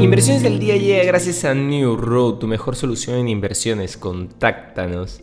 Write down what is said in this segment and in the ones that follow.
Inversiones del día llega gracias a New Road, tu mejor solución en inversiones. Contáctanos.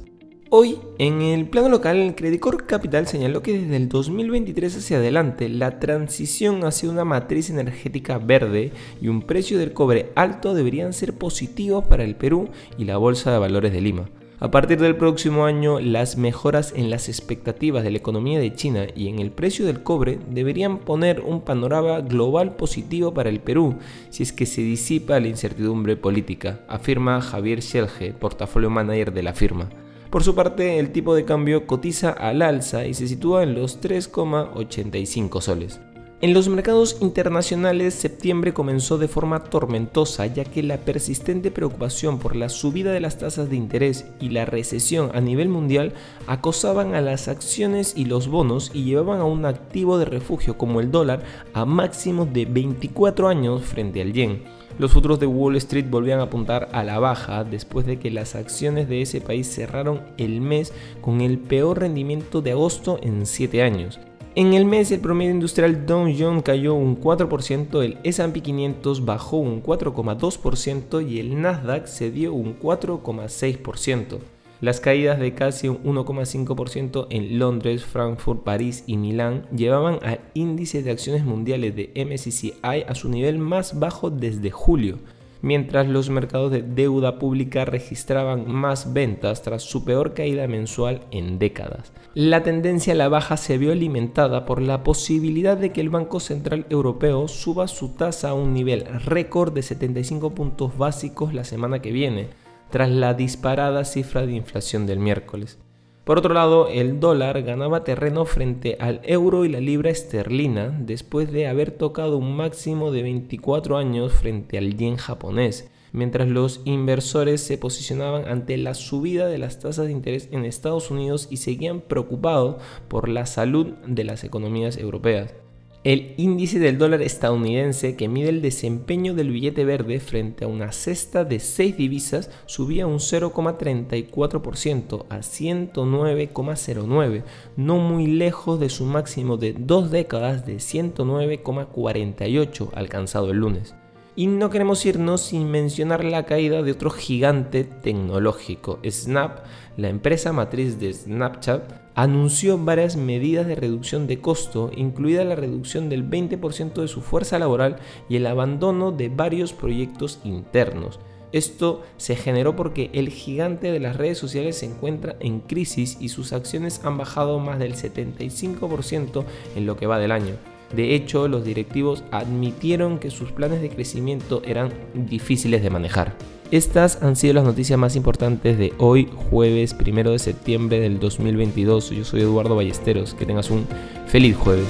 Hoy, en el plano local, Credicor Capital señaló que desde el 2023 hacia adelante, la transición hacia una matriz energética verde y un precio del cobre alto deberían ser positivos para el Perú y la Bolsa de Valores de Lima. A partir del próximo año, las mejoras en las expectativas de la economía de China y en el precio del cobre deberían poner un panorama global positivo para el Perú si es que se disipa la incertidumbre política, afirma Javier Schelge, portafolio manager de la firma. Por su parte, el tipo de cambio cotiza al alza y se sitúa en los 3,85 soles. En los mercados internacionales, septiembre comenzó de forma tormentosa, ya que la persistente preocupación por la subida de las tasas de interés y la recesión a nivel mundial acosaban a las acciones y los bonos y llevaban a un activo de refugio como el dólar a máximos de 24 años frente al yen. Los futuros de Wall Street volvían a apuntar a la baja después de que las acciones de ese país cerraron el mes con el peor rendimiento de agosto en 7 años. En el mes el promedio industrial Dow Jones cayó un 4%, el S&P 500 bajó un 4,2% y el Nasdaq cedió un 4,6%. Las caídas de casi un 1,5% en Londres, Frankfurt, París y Milán llevaban al índice de acciones mundiales de MSCI a su nivel más bajo desde julio mientras los mercados de deuda pública registraban más ventas tras su peor caída mensual en décadas. La tendencia a la baja se vio alimentada por la posibilidad de que el Banco Central Europeo suba su tasa a un nivel récord de 75 puntos básicos la semana que viene, tras la disparada cifra de inflación del miércoles. Por otro lado, el dólar ganaba terreno frente al euro y la libra esterlina después de haber tocado un máximo de 24 años frente al yen japonés, mientras los inversores se posicionaban ante la subida de las tasas de interés en Estados Unidos y seguían preocupados por la salud de las economías europeas. El índice del dólar estadounidense, que mide el desempeño del billete verde frente a una cesta de 6 divisas, subía un 0,34% a 109,09, no muy lejos de su máximo de dos décadas de 109,48 alcanzado el lunes. Y no queremos irnos sin mencionar la caída de otro gigante tecnológico. Snap, la empresa matriz de Snapchat, anunció varias medidas de reducción de costo, incluida la reducción del 20% de su fuerza laboral y el abandono de varios proyectos internos. Esto se generó porque el gigante de las redes sociales se encuentra en crisis y sus acciones han bajado más del 75% en lo que va del año. De hecho, los directivos admitieron que sus planes de crecimiento eran difíciles de manejar. Estas han sido las noticias más importantes de hoy, jueves 1 de septiembre del 2022. Yo soy Eduardo Ballesteros. Que tengas un feliz jueves.